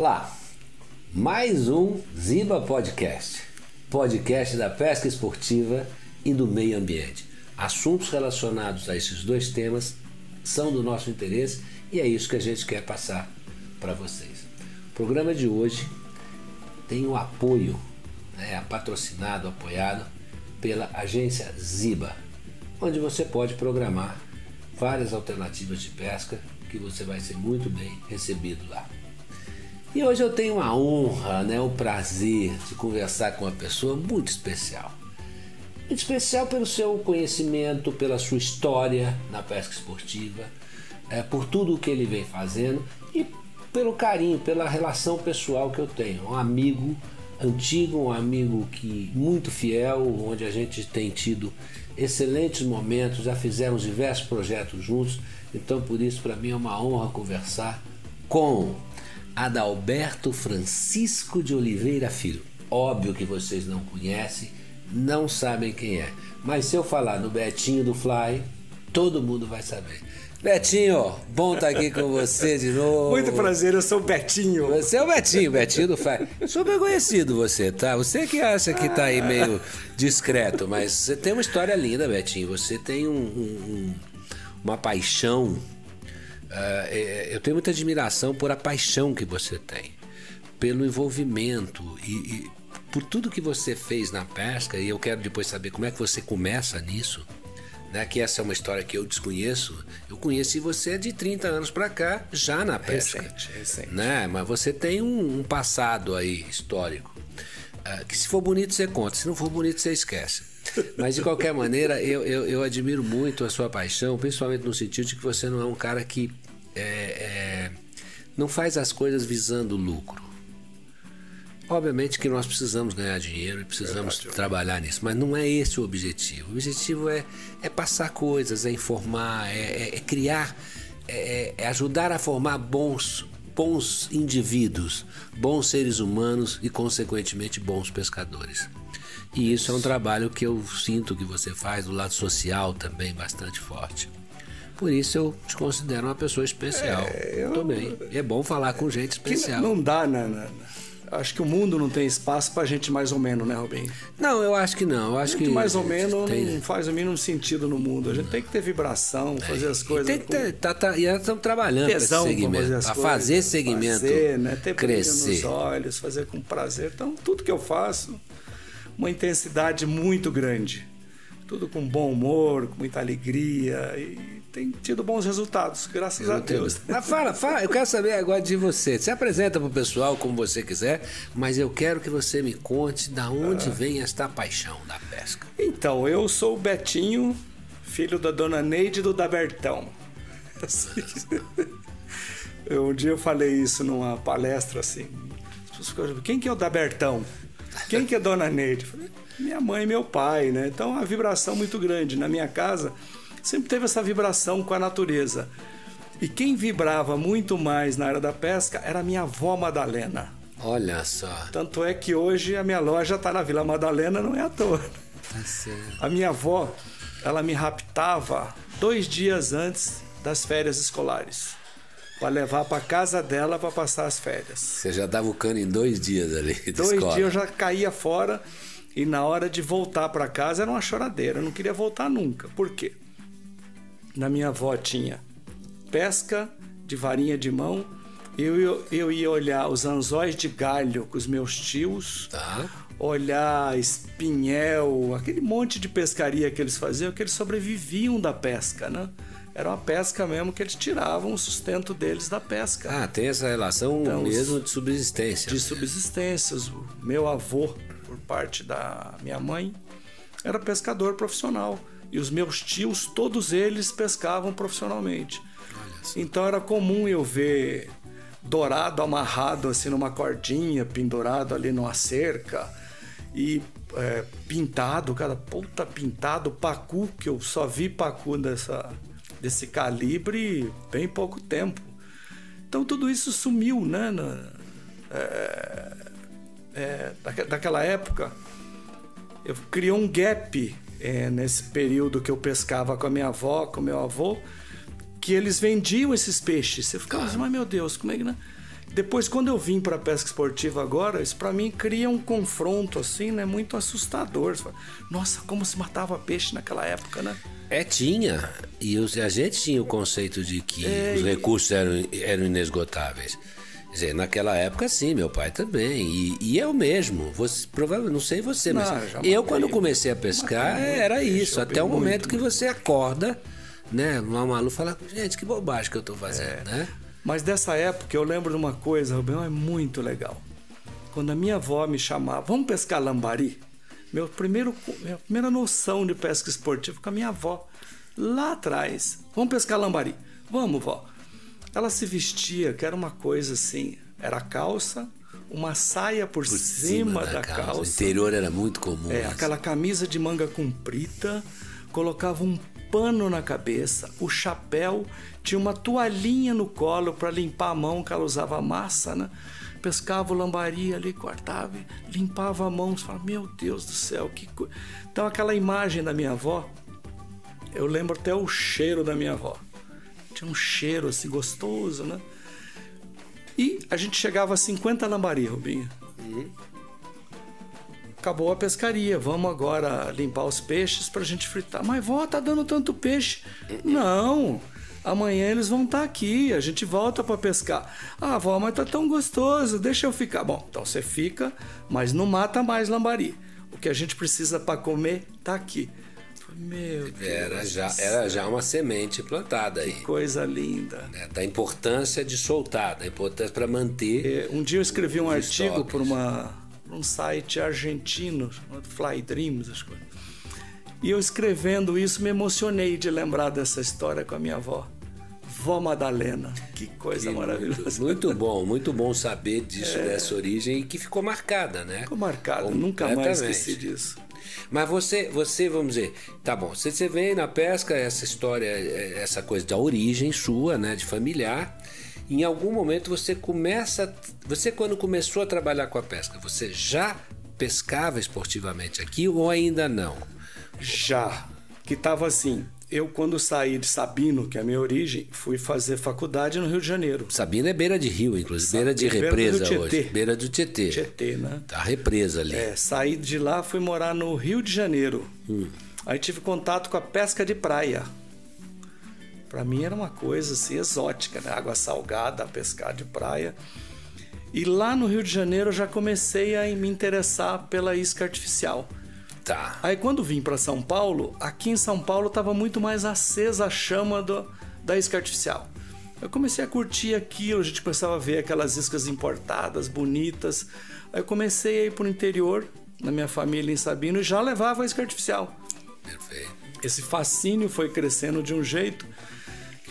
Olá, mais um Ziba Podcast, podcast da pesca esportiva e do meio ambiente. Assuntos relacionados a esses dois temas são do nosso interesse e é isso que a gente quer passar para vocês. O programa de hoje tem o apoio, né, patrocinado, apoiado pela agência Ziba, onde você pode programar várias alternativas de pesca que você vai ser muito bem recebido lá. E hoje eu tenho a honra, né, o prazer de conversar com uma pessoa muito especial. Muito especial pelo seu conhecimento, pela sua história na pesca esportiva, é, por tudo o que ele vem fazendo e pelo carinho, pela relação pessoal que eu tenho. Um amigo antigo, um amigo que muito fiel, onde a gente tem tido excelentes momentos, já fizemos diversos projetos juntos, então por isso para mim é uma honra conversar com Adalberto Francisco de Oliveira Filho. Óbvio que vocês não conhecem, não sabem quem é. Mas se eu falar no Betinho do Fly, todo mundo vai saber. Betinho, bom estar tá aqui com você de novo. Muito prazer, eu sou o Betinho. Você é o Betinho, Betinho do Fly. Super conhecido você, tá? Você que acha que tá aí meio discreto, mas você tem uma história linda, Betinho. Você tem um, um, uma paixão Uh, eu tenho muita admiração por a paixão que você tem, pelo envolvimento e, e, por tudo que você fez na pesca. E eu quero depois saber como é que você começa nisso. Né, que essa é uma história que eu desconheço. Eu conheci você de 30 anos para cá, já na pesca. Recente, recente. Né? Mas você tem um, um passado aí histórico. Uh, que se for bonito você conta, se não for bonito você esquece. Mas de qualquer maneira, eu, eu, eu, admiro muito a sua paixão, principalmente no sentido de que você não é um cara que é, é, não faz as coisas visando lucro. Obviamente que nós precisamos ganhar dinheiro e precisamos trabalhar nisso, mas não é esse o objetivo. O objetivo é, é passar coisas, é informar, é, é, é criar, é, é ajudar a formar bons, bons indivíduos, bons seres humanos e, consequentemente, bons pescadores. E isso é um trabalho que eu sinto que você faz do lado social também bastante forte. Por isso eu te considero uma pessoa especial. É, eu... Também. É bom falar com gente especial. não dá, né, né? Acho que o mundo não tem espaço pra gente mais ou menos, né, Rubem? Não, eu acho que não. Eu acho gente que mais ou menos tem... não faz o mínimo sentido no mundo. A gente tem que ter vibração, é, fazer as coisas. E, tem que ter, tá, tá, e nós estamos trabalhando para esse segmento. Fazer, fazer segmento fazer, né? ter crescer. nos olhos, fazer com prazer. Então, tudo que eu faço uma intensidade muito grande. Tudo com bom humor, com muita alegria e tem tido bons resultados, graças eu a Deus. Mas fala, fala, eu quero saber agora de você. Se apresenta para o pessoal como você quiser, mas eu quero que você me conte da onde ah. vem esta paixão da pesca. Então, eu sou o Betinho, filho da dona Neide do Dabertão. eu, um dia eu falei isso numa palestra assim. Quem que é o Dabertão? Quem que é Dona Neide? Falei, minha mãe e meu pai, né? Então, a vibração muito grande. Na minha casa, sempre teve essa vibração com a natureza. E quem vibrava muito mais na área da pesca era a minha avó Madalena. Olha só. Tanto é que hoje a minha loja está na Vila Madalena, não é à toa. Tá certo. A minha avó, ela me raptava dois dias antes das férias escolares para levar para casa dela para passar as férias. Você já dava o cano em dois dias ali de Dois escola. dias eu já caía fora e na hora de voltar para casa era uma choradeira. Eu não queria voltar nunca. Por quê? Na minha avó tinha pesca de varinha de mão. Eu, eu, eu ia olhar os anzóis de galho com os meus tios. Tá. Olhar espinhel, aquele monte de pescaria que eles faziam, que eles sobreviviam da pesca, né? Era uma pesca mesmo que eles tiravam o sustento deles da pesca. Ah, tem essa relação então, mesmo de subsistência. De subsistência. O meu avô, por parte da minha mãe, era pescador profissional. E os meus tios, todos eles pescavam profissionalmente. Então era comum eu ver dourado amarrado assim numa cordinha, pendurado ali numa cerca e é, pintado, cara, puta pintado, pacu, que eu só vi pacu dessa, desse calibre bem pouco tempo. Então tudo isso sumiu, né? Na, é, é, daquela época, eu criei um gap é, nesse período que eu pescava com a minha avó, com meu avô, que eles vendiam esses peixes. Você ficava assim, mas meu Deus, como é que. Né? Depois, quando eu vim para a pesca esportiva agora, isso para mim cria um confronto assim, né, muito assustador. Nossa, como se matava peixe naquela época, né? É, tinha. E os, a gente tinha o conceito de que é, os recursos eram, eram inesgotáveis. Quer dizer, naquela época sim, meu pai também. E, e eu mesmo. Você, provavelmente, não sei você, mas não, eu quando comecei a pescar era isso. Até o momento que você acorda, né? Uma malu fala, gente, que bobagem que eu tô fazendo, é. né? Mas dessa época eu lembro de uma coisa, Rubem, é muito legal. Quando a minha avó me chamava, vamos pescar lambari? Meu primeiro, minha primeira noção de pesca esportiva com a minha avó, lá atrás. Vamos pescar lambari? Vamos, vó. Ela se vestia, que era uma coisa assim, era calça, uma saia por, por cima, cima, da, da calça. calça. O interior era muito comum. É, aquela camisa de manga comprida, colocava um pano na cabeça, o chapéu, tinha uma toalhinha no colo para limpar a mão, que ela usava massa, né? Pescava o lambari ali, cortava, limpava a mão. Você fala, meu Deus do céu, que coisa. Então, aquela imagem da minha avó, eu lembro até o cheiro da minha avó. Tinha um cheiro assim gostoso, né? E a gente chegava a 50 lambari, Rubinho. Uhum acabou a pescaria, vamos agora limpar os peixes para a gente fritar. Mas vó, tá dando tanto peixe. Não, amanhã eles vão estar tá aqui, a gente volta para pescar. Ah, vó, mas tá tão gostoso, deixa eu ficar. Bom, então você fica, mas não mata mais lambari. O que a gente precisa para comer tá aqui. Meu Deus era já era já uma semente plantada aí. Que coisa linda. É, da importância de soltar, da importância para manter. É, um dia eu escrevi um artigo para um site argentino chamado Fly Dreams, as coisas. E eu escrevendo isso me emocionei de lembrar dessa história com a minha avó. Vó Madalena, que coisa que maravilhosa. Muito bom, muito bom saber disso, é. dessa origem e que ficou marcada, né? Ficou marcada, nunca mais esqueci disso. Mas você, você, vamos dizer, tá bom, você, você vem na pesca, essa história, essa coisa da origem sua, né, de familiar, em algum momento você começa. Você, quando começou a trabalhar com a pesca, você já pescava esportivamente aqui ou ainda não? Já. Que estava assim. Eu, quando saí de Sabino, que é a minha origem, fui fazer faculdade no Rio de Janeiro. Sabino é beira de rio, inclusive, beira de represa beira hoje. Beira do Tietê. Tietê, né? A represa ali. É, saí de lá, fui morar no Rio de Janeiro. Hum. Aí tive contato com a pesca de praia. Para mim era uma coisa assim exótica, né? Água salgada, pescar de praia. E lá no Rio de Janeiro eu já comecei a me interessar pela isca artificial. Tá. Aí quando vim para São Paulo, aqui em São Paulo estava muito mais acesa a chama do, da isca artificial. Eu comecei a curtir aquilo, a gente começava a ver aquelas iscas importadas, bonitas. Aí eu comecei a ir para o interior, na minha família em Sabino, e já levava a isca artificial. Perfeito. Esse fascínio foi crescendo de um jeito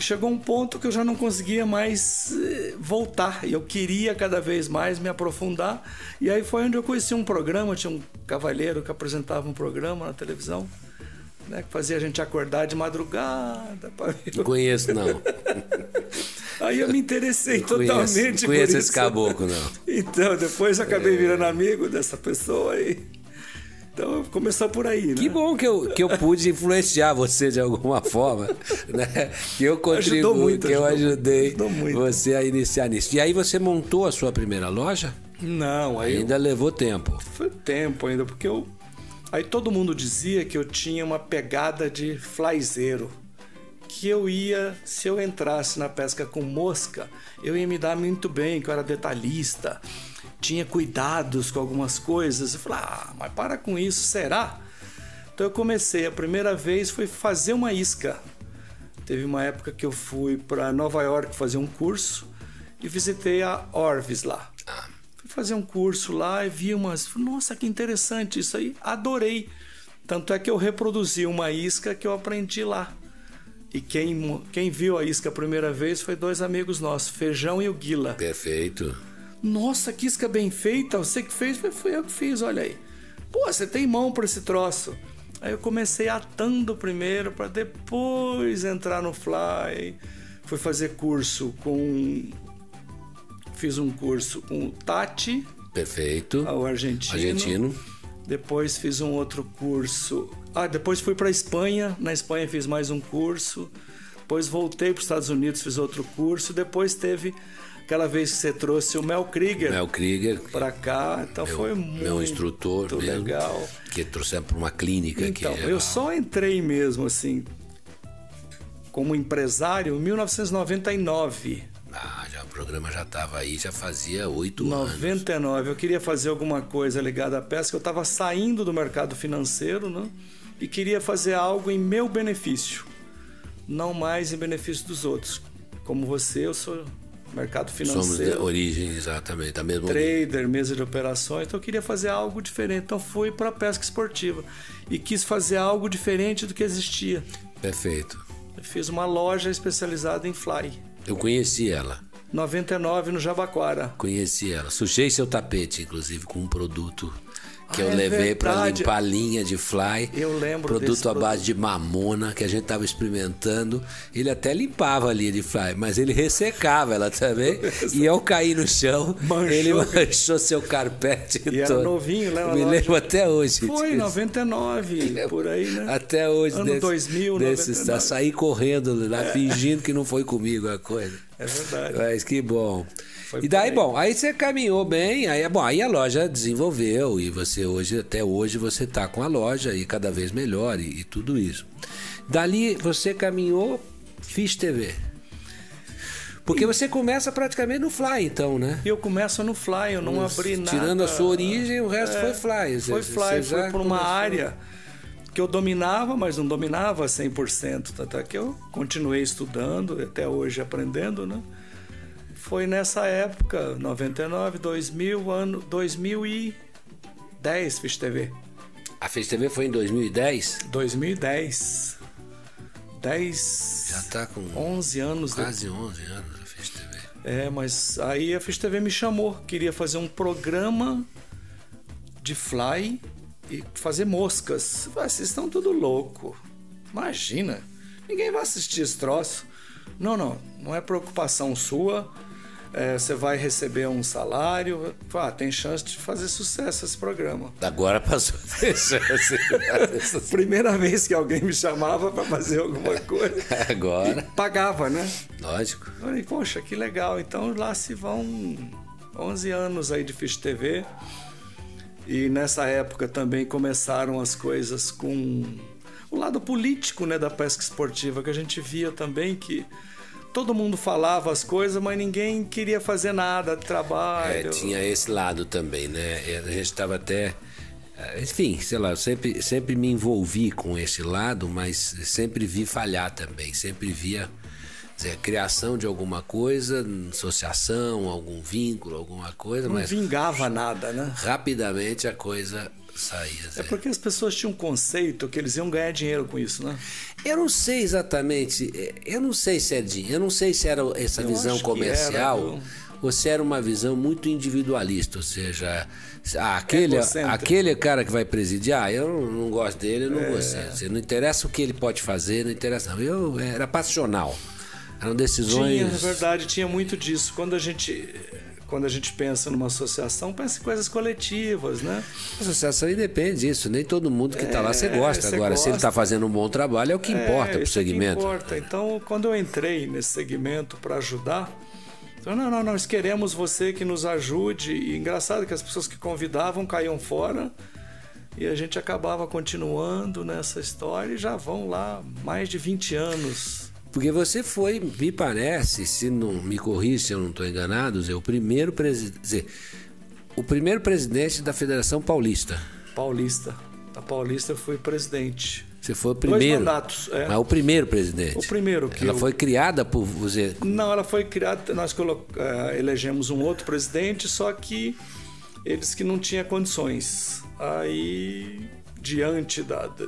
chegou um ponto que eu já não conseguia mais eh, voltar. E eu queria cada vez mais me aprofundar. E aí foi onde eu conheci um programa, tinha um cavalheiro que apresentava um programa na televisão. Né, que fazia a gente acordar de madrugada. Não conheço, não. Aí eu me interessei não totalmente conheço, não conheço esse caboclo, não. Então, depois acabei é... virando amigo dessa pessoa e então começou por aí, né? Que bom que eu, que eu pude influenciar você de alguma forma, né? Que eu contribuí, muito, que eu ajudei você a iniciar nisso. E aí você montou a sua primeira loja? Não, ainda eu... levou tempo. Foi tempo ainda, porque eu aí todo mundo dizia que eu tinha uma pegada de flyzeiro. Que eu ia, se eu entrasse na pesca com mosca, eu ia me dar muito bem, que eu era detalhista tinha cuidados com algumas coisas. Eu falei, ah, mas para com isso, será? Então eu comecei, a primeira vez foi fazer uma isca. Teve uma época que eu fui para Nova York fazer um curso e visitei a Orvis lá. Fui fazer um curso lá e vi umas. Nossa, que interessante isso aí. Adorei. Tanto é que eu reproduzi uma isca que eu aprendi lá. E quem, quem viu a isca a primeira vez foi dois amigos nossos, Feijão e o Guila. Perfeito. Nossa, que isca bem feita, você que fez? Foi eu que fiz, olha aí. Pô, você tem mão para esse troço. Aí eu comecei atando primeiro para depois entrar no fly. Fui fazer curso com. Fiz um curso com o Tati. Perfeito. O argentino. Argentino. Depois fiz um outro curso. Ah, depois fui para Espanha. Na Espanha fiz mais um curso. Depois voltei para os Estados Unidos, fiz outro curso. Depois teve aquela vez que você trouxe o Mel Krieger. Mel Krieger. Para cá, então meu, foi muito meu instrutor mesmo, legal. Que trouxemos para uma clínica então, aqui. eu só entrei mesmo assim como empresário em 1999. Ah, já, o programa já estava aí, já fazia oito anos. 99. Eu queria fazer alguma coisa ligada à pesca. Eu estava saindo do mercado financeiro, né? E queria fazer algo em meu benefício, não mais em benefício dos outros. Como você, eu sou mercado financeiro. Somos de origem, exatamente, da mesma Trader, origem. mesa de operações. Então eu queria fazer algo diferente. Então fui para a pesca esportiva e quis fazer algo diferente do que existia. Perfeito. Eu fiz uma loja especializada em fly. Eu conheci ela. 99 no Jabaquara. Conheci ela. Sujei seu tapete, inclusive, com um produto que ah, eu é levei para limpar a linha de fly. Eu lembro Produto à produto. base de mamona que a gente estava experimentando. Ele até limpava a linha de fly, mas ele ressecava ela também. e ao cair no chão, Manchou. ele manchou seu carpete E todo. era novinho, né? Eu me lembro até hoje. Foi, disso. 99, por aí, né? Até hoje. Ano desse, 2000, desses, 99. Saí correndo lá, fingindo que não foi comigo a coisa. É verdade. Mas que bom. Foi e daí, aí. bom, aí você caminhou bem, aí, bom, aí a loja desenvolveu e você hoje, até hoje, você tá com a loja e cada vez melhor e, e tudo isso. Dali você caminhou, fiz TV. Porque você começa praticamente no Fly, então, né? E eu começo no Fly, eu não abri nada. Tirando a sua origem, o resto É, foi Fly. Foi Fly, você foi por uma começou- área que eu dominava, mas não dominava 100%. Tanto é que eu continuei estudando, até hoje aprendendo, né? Foi nessa época, 99, 2000, ano 2010 fiz TV. A Fez TV foi em 2010? 2010. 10, Já tá com 11 anos quase 11 anos a Fez TV. É, mas aí a Fiz TV me chamou, queria fazer um programa de fly e fazer moscas. Falei, vocês estão tudo louco. Imagina, ninguém vai assistir esse troço. Não, não, não é preocupação sua. É, você vai receber um salário. Ah, tem chance de fazer sucesso esse programa. Agora passou a ter chance. Primeira vez que alguém me chamava para fazer alguma coisa. Agora, pagava, né? lógico. Eu falei, poxa, que legal. Então lá se vão 11 anos aí de Fish TV. E nessa época também começaram as coisas com o lado político né, da pesca esportiva, que a gente via também que todo mundo falava as coisas, mas ninguém queria fazer nada É, trabalho. tinha esse lado também, né? A gente estava até. eh, Enfim, sei lá, eu sempre, sempre me envolvi com esse lado, mas sempre vi falhar também. Sempre via dizer, a criação de alguma coisa, associação, algum vínculo, alguma coisa, Não mas vingava nada, né? rapidamente a coisa saía. É Zé. porque as pessoas tinham um conceito que eles iam ganhar dinheiro com isso, né? Eu não sei exatamente, eh, eu não sei, Serginho, eu não sei se era essa Eu visão comercial era, ou se era uma visão muito individualista, ou seja, ah, aquele, Egocêntrico. aquele cara que vai presidir, ah, eu não, não gosto dele, eu não É. gostei. Você não interessa o que ele pode fazer, não interessa. Não. Eu era passional. Eram decisões. Tinha, é verdade, tinha muito disso. Quando a gente quando a gente pensa numa associação, pensa em coisas coletivas, né? A associação independe disso, nem todo mundo que está lá você É, gosta. Agora, se ele está gosta. fazendo um bom trabalho, é o que importa para o isso é que segmento. importa. Então, quando eu entrei nesse segmento para ajudar, então, não, não, nós queremos você que nos ajude. E engraçado que as pessoas que convidavam caíam fora e a gente acabava continuando nessa história e já vão lá mais de 20 anos. Porque você foi, me parece, se não me corrija se eu não estou enganado, Zé, o primeiro presidente. O primeiro presidente da Federação Paulista. Paulista. A Paulista fui presidente. Você foi o Dois primeiro. mandatos, é. Mas o primeiro presidente. O primeiro que Ela eu- foi criada por você. Não, ela foi criada. Nós colo- eh, elegemos um outro presidente, só que eles que não tinham condições. Aí, diante da, da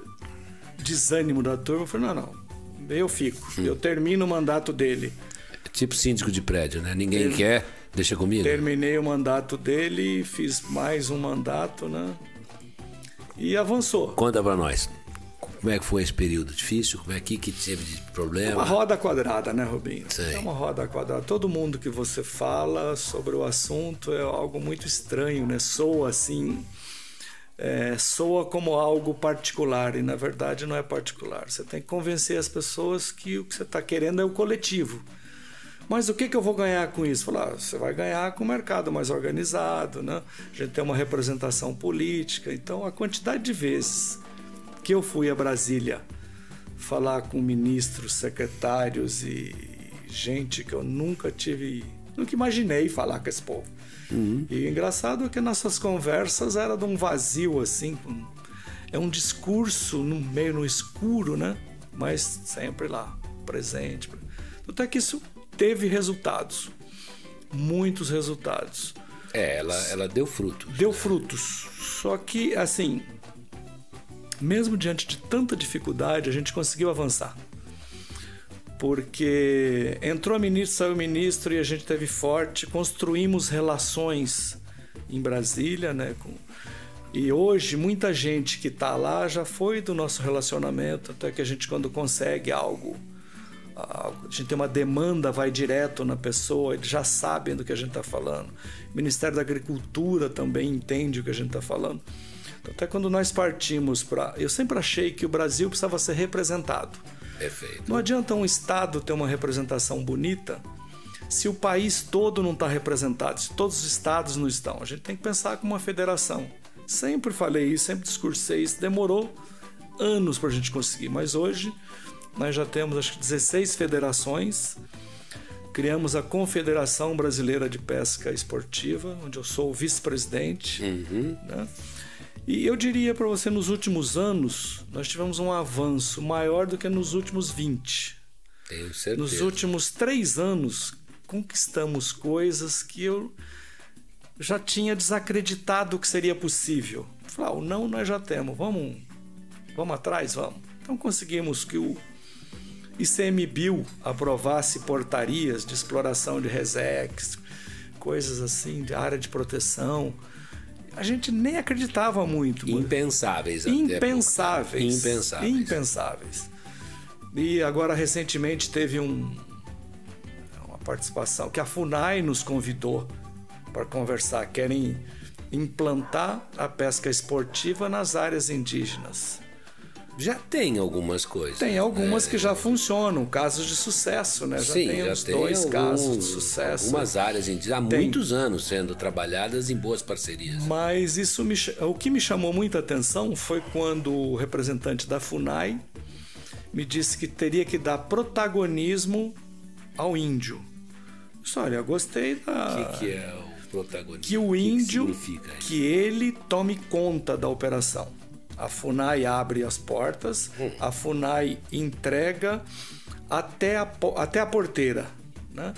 desânimo da turma, eu falei: não, não, eu fico. Hum. Eu termino o mandato dele. Tipo síndico de prédio, né? Ninguém quer, deixa comigo. Terminei o mandato dele, fiz mais um mandato, né? E avançou. Conta pra nós. Como é que foi esse período difícil? Como é que, que teve de É problema? uma roda quadrada, né, Rubinho? Sei. É uma roda quadrada. Todo mundo que você fala sobre o assunto é algo muito estranho, né? Soa assim. É, soa como algo particular e na verdade não é particular. Você tem que convencer as pessoas que o que você está querendo é o coletivo. Mas o que, que eu vou ganhar com isso? Falar, ah, você vai ganhar com o mercado mais organizado, né? A gente tem uma representação política. Então, a quantidade de vezes que eu fui a Brasília falar com ministros, secretários e gente que eu nunca tive, nunca imaginei falar com esse povo. Uhum. E o engraçado é que nossas conversas era de um vazio assim, é um discurso no meio no escuro, né? Mas sempre lá, presente. Até que isso teve resultados, muitos resultados. É, ela, ela deu frutos. Deu né? frutos. Só que, assim, mesmo diante de tanta dificuldade, a gente conseguiu avançar. Porque entrou a ministra, saiu ministro e a gente teve forte, construímos relações em Brasília, né? Com, e hoje muita gente que está lá já foi do nosso relacionamento, até que a gente quando consegue algo, a gente tem uma demanda, vai direto na pessoa, eles já sabem do que a gente está falando. O Ministério da Agricultura também entende o que a gente está falando. Até quando nós partimos para. Eu sempre achei que o Brasil precisava ser representado. Perfeito. Não adianta um Estado ter uma representação bonita se o país todo não está representado, se todos os estados não estão. A gente tem que pensar como uma federação. Sempre falei isso, sempre discursei isso. Demorou anos para a gente conseguir, mas hoje nós já temos acho que 16 federações. Criamos a Confederação Brasileira de Pesca Esportiva, onde eu sou o vice-presidente. Uhum. Né? E eu diria para você, nos últimos anos, nós tivemos um avanço maior do que nos últimos 20. Tenho certeza. Nos últimos três anos, conquistamos coisas que eu já tinha desacreditado que seria possível. Falar, ah, o não nós já temos, vamos, vamos atrás, vamos. Então conseguimos que o ICMBio aprovasse portarias de exploração de resex, coisas assim, de área de proteção a gente nem acreditava muito. Impensáveis. Impensáveis. Impensáveis. Impensáveis. E agora recentemente teve um, uma participação que a Funai nos convidou para conversar. Querem implantar a pesca esportiva nas áreas indígenas. Já tem algumas coisas. Tem algumas né? que já funcionam, casos de sucesso, né? Já Sim, tem já tem dois algum, casos de sucesso. Algumas áreas há tem. muitos anos sendo trabalhadas em boas parcerias. Mas isso me, o que me chamou muita atenção foi quando o representante da FUNAI me disse que teria que dar protagonismo ao índio. Disse, olha, eu gostei da. O que, que, é o protagonismo? Que o índio, que, que ele tome conta da operação. A FUNAI abre as portas, a FUNAI entrega até a, até a porteira. Né?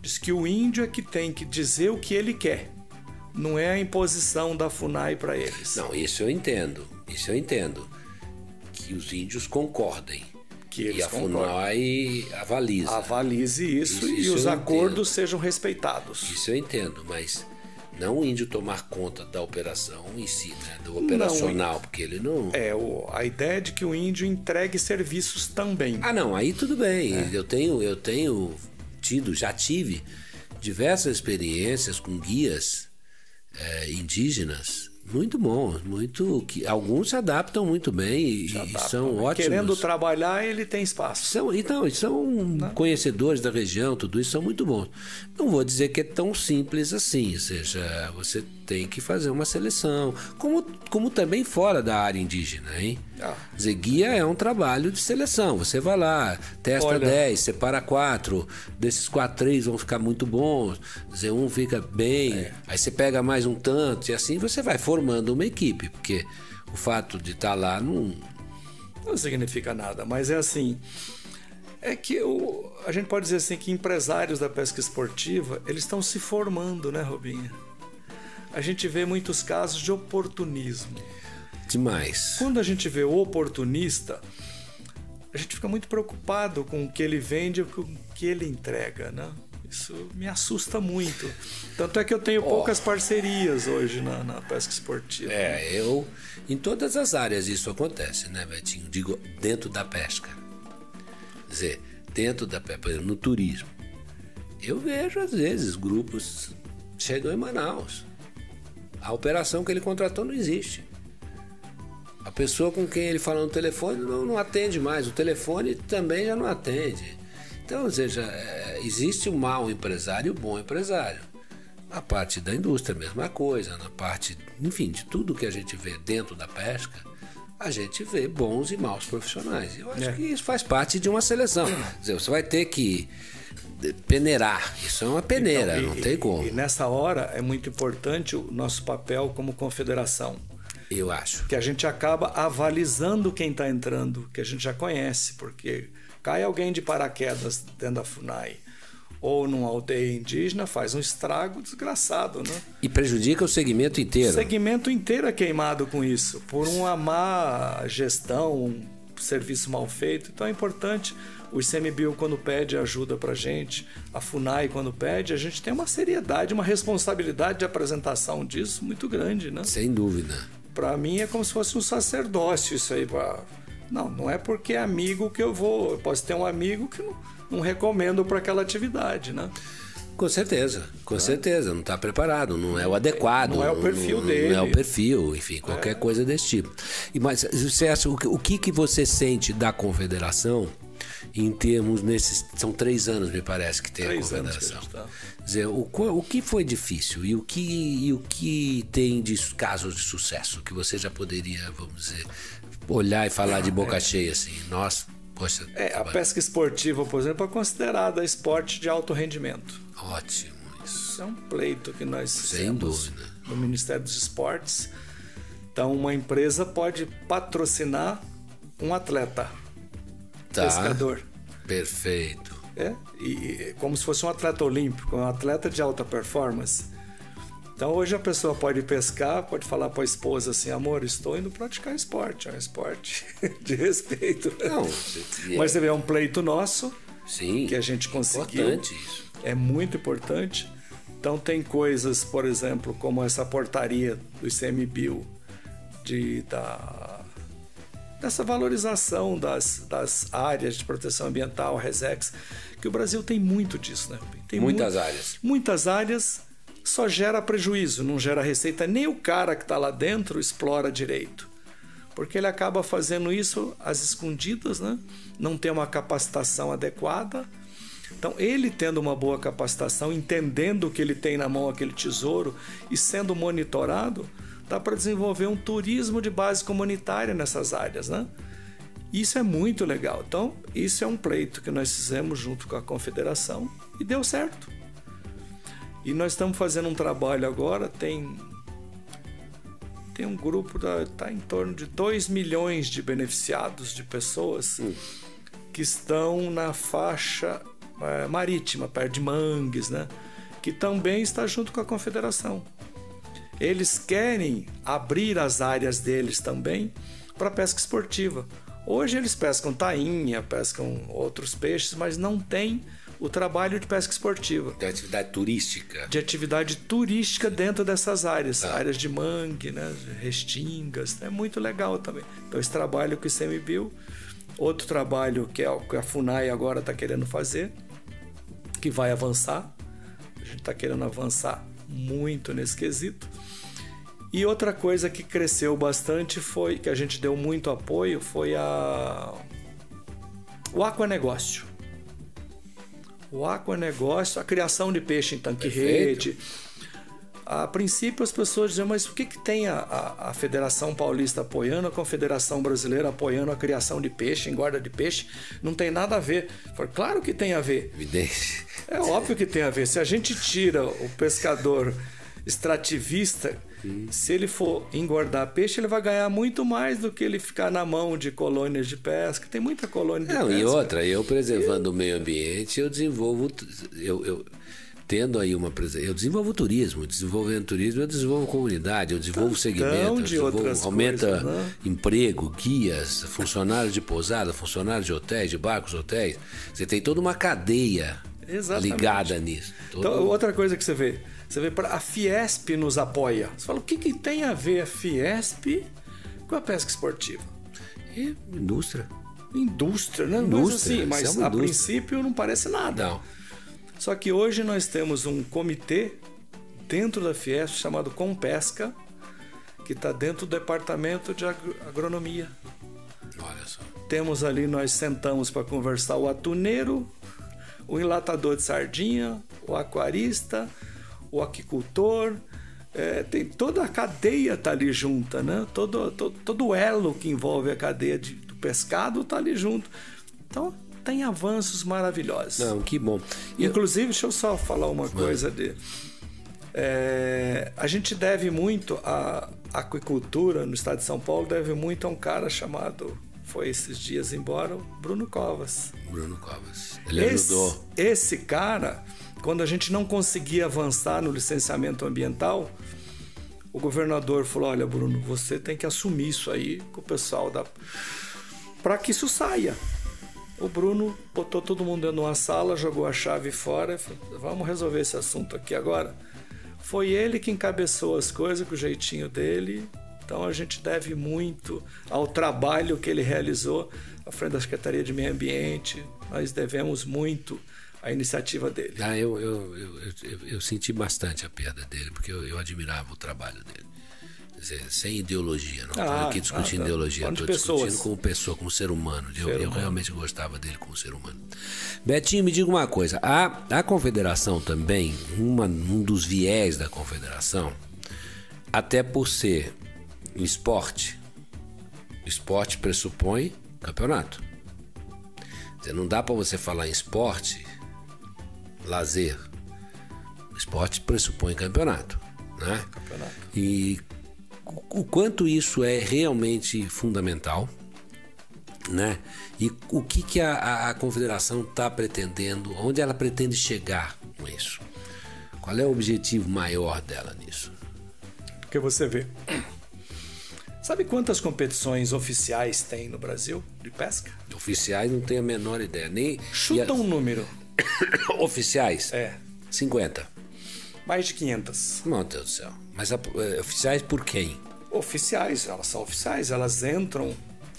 Diz que o índio é que tem que dizer o que ele quer. Não é a imposição da FUNAI para eles. Não, isso eu entendo. Isso eu entendo. Que os índios concordem. Que e a. FUNAI avalize. Avalize isso, isso e isso os acordos entendo. sejam respeitados. Isso eu entendo, mas não o índio tomar conta da operação em si, né? do operacional, não, porque ele não. É, o, a ideia de que o índio entregue serviços também. Ah, não, aí tudo bem. É. Eu, tenho, eu tenho tido, já tive diversas experiências com guias é, indígenas muito bons, muito que alguns se adaptam muito bem e, e são né? ótimos. Querendo trabalhar, ele tem espaço. São, então, são Não. conhecedores da região, tudo isso são muito bons. Não vou dizer que é tão simples assim, ou seja, você tem que fazer uma seleção, como, como também fora da área indígena, hein? Ah. Dizer, guia é um trabalho de seleção. Você vai lá, testa Olha. 10, separa quatro, desses quatro, três vão ficar muito bons, dizer, um fica bem, é. aí você pega mais um tanto, e assim você vai formando uma equipe, porque o fato de estar tá lá não. Não significa nada, mas é assim. É que o, a gente pode dizer assim que empresários da pesca esportiva eles estão se formando, né, Robinha? A gente vê muitos casos de oportunismo. Demais. Quando a gente vê o oportunista, a gente fica muito preocupado com o que ele vende e com o que ele entrega, né? Isso me assusta muito. Tanto é que eu tenho oh. poucas parcerias hoje na, na, pesca esportiva. É, eu. Em todas as áreas isso acontece, né, Betinho? Digo, dentro da pesca. Quer dizer, dentro da pesca, no turismo. Eu vejo, às vezes, grupos chegam em Manaus. A operação que ele contratou não existe. A pessoa com quem ele fala no telefone não, não atende mais. O telefone também já não atende. Então, ou seja, é, existe o mau empresário e o bom empresário. A parte da indústria, a mesma coisa. Na parte, enfim, de tudo que a gente vê dentro da pesca, a gente vê bons e maus profissionais. Eu acho é. que isso faz parte de uma seleção. Quer dizer, você vai ter que peneirar. Isso é uma peneira, então, e, não tem como. E nessa hora é muito importante o nosso papel como confederação. Eu acho. Que a gente acaba avalizando quem está entrando, que a gente já conhece, porque cai alguém de paraquedas dentro da FUNAI ou numa aldeia indígena, faz um estrago desgraçado, né? E prejudica o segmento inteiro. O segmento inteiro é queimado com isso, por uma má gestão, um serviço mal feito. Então é importante o ICMBio quando pede ajuda para gente, a FUNAI quando pede, a gente tem uma seriedade, uma responsabilidade de apresentação disso muito grande, né? Sem dúvida. Para mim é como se fosse um sacerdócio isso aí. Pra... Não, não é porque é amigo que eu vou. Eu posso ter um amigo que não não recomendo para aquela atividade, né? Com certeza, com é. certeza, não está preparado, não é o adequado. Não é o perfil não, dele. Não é o perfil, enfim, qualquer é. coisa desse tipo. E, mas acha, o, que, que você sente da confederação em termos nesses. São três anos, me parece, que tem três a confederação. A tá. dizer, o, o que foi difícil e o que, e o que tem de casos de sucesso que você já poderia, vamos dizer, olhar e falar de boca é. cheia assim, nós Poxa, é, a pesca esportiva, por exemplo, é considerada esporte de alto rendimento. Ótimo isso. Isso é um pleito que nós Sem dúvida. no Ministério dos Esportes. Então, uma empresa pode patrocinar um atleta, tá. pescador. Perfeito. É, e como se fosse um atleta olímpico, um atleta de alta performance. Então hoje a pessoa pode pescar, pode falar para a esposa assim, amor, estou indo praticar esporte, é um esporte de respeito. Não, mas você vê, é um pleito nosso Sim, que a gente conseguiu. Importante isso. É muito importante. Então tem coisas, por exemplo, como essa portaria do ICMBio de da dessa valorização das, das áreas de proteção ambiental, Resex, que o Brasil tem muito disso, né? Tem muitas áreas. Muitas áreas só gera prejuízo, não gera receita. Nem o cara que está lá dentro explora direito. Porque ele acaba fazendo isso às escondidas, né? não tem uma capacitação adequada. Então, ele tendo uma boa capacitação, entendendo que ele tem na mão aquele tesouro e sendo monitorado, dá para desenvolver um turismo de base comunitária nessas áreas. Né? Isso é muito legal. Então, isso é um pleito que nós fizemos junto com a confederação e deu certo. E nós estamos fazendo um trabalho agora, tem tem um grupo da tá em torno de 2 milhões de beneficiados de pessoas hum. que estão na faixa é, marítima, perto de Mangues, né? Que também está junto com a confederação. Eles querem abrir as áreas deles também para pesca esportiva. Hoje eles pescam tainha, pescam outros peixes, mas não tem o trabalho de pesca esportiva. De atividade turística. De atividade turística dentro dessas áreas, ah. áreas de mangue, né, restingas, é muito legal também. Então esse trabalho que o ICMBio, outro trabalho que, é, que a FUNAI agora está querendo fazer, que vai avançar, a gente está querendo avançar muito nesse quesito. E outra coisa que cresceu bastante foi, que a gente deu muito apoio, foi a o aquanegócio o aquanegócio, a criação de peixe em tanque-rede. A princípio as pessoas diziam, mas o que, que tem a, a, a, Federação Paulista apoiando, a Confederação Brasileira apoiando a criação de peixe, engorda de peixe? Não tem nada a ver. Falei, claro que tem a ver. Evidente. É óbvio que tem a ver. Se a gente tira o pescador extrativista se ele for engordar peixe, ele vai ganhar muito mais do que ele ficar na mão de colônias de pesca. Tem muita colônia de Não, pesca. E outra, eu preservando o meio ambiente, eu desenvolvo. Eu, eu, tendo aí uma presença. Eu desenvolvo turismo, desenvolvendo turismo, eu desenvolvo comunidade, eu desenvolvo segmento, de desenvolvo, aumenta coisas, né? emprego, guias, funcionários de pousada, funcionários de hotéis, de barcos, hotéis. Você tem toda uma cadeia Exatamente. ligada nisso. Todo... Então, outra coisa que você vê você vê, a Fiesp nos apoia. Você fala, o que, que tem a ver a Fiesp com a pesca esportiva? E indústria. Indústria, né? Indústria, mas assim, mas a princípio não parece nada. Não. Só que hoje nós temos um comitê dentro da Fiesp chamado Compesca, que está dentro do departamento de agronomia. Olha só. Temos ali, nós sentamos para conversar o atuneiro, o enlatador de sardinha, o aquarista, o aquicultor, é, tem toda a cadeia tá ali junta, né? Todo, todo, todo elo que envolve a cadeia de, do pescado tá ali junto. Então tem avanços maravilhosos. Não, que bom. Inclusive, deixa eu só falar uma coisa de. É, a gente deve muito a aquicultura no estado de São Paulo deve muito a um cara chamado foi esses dias embora o Bruno Covas. Bruno Covas. Ele esse, ajudou. Esse cara, quando a gente não conseguia avançar no licenciamento ambiental, o governador falou: "Olha, Bruno, você tem que assumir isso aí com o pessoal da para que isso saia". O Bruno botou todo mundo dentro de uma sala, jogou a chave fora e falou: "Vamos resolver esse assunto aqui agora". Foi ele que encabeçou as coisas com o jeitinho dele. Então a gente deve muito ao trabalho que ele realizou à frente da Secretaria de Meio Ambiente. Nós devemos muito à iniciativa dele. Ah, eu, eu, eu, eu, senti bastante a perda dele, porque eu, admirava o trabalho dele. Sem ideologia, não estou Ah, aqui discutindo ah, ideologia, estou discutindo como pessoa, como ser humano. Eu, realmente gostava dele como ser humano. Betinho, me diga uma coisa: a, a confederação também, uma, um dos viés da confederação, até por ser esporte, esporte pressupõe campeonato. Não dá para você falar em esporte, lazer. Esporte pressupõe campeonato, né? Campeonato. E o quanto isso é realmente fundamental, né? E o que, que a, a- a confederação está pretendendo, onde ela pretende chegar com isso? Qual é o objetivo maior dela nisso? Porque você vê. Sabe quantas competições oficiais tem no Brasil de pesca? Oficiais não tenho a menor ideia. Nem Chuta e um número. Oficiais? É, 50. mais de 500. Meu Deus do céu. Mas a- eh, oficiais por quem? Oficiais, elas são oficiais, elas entram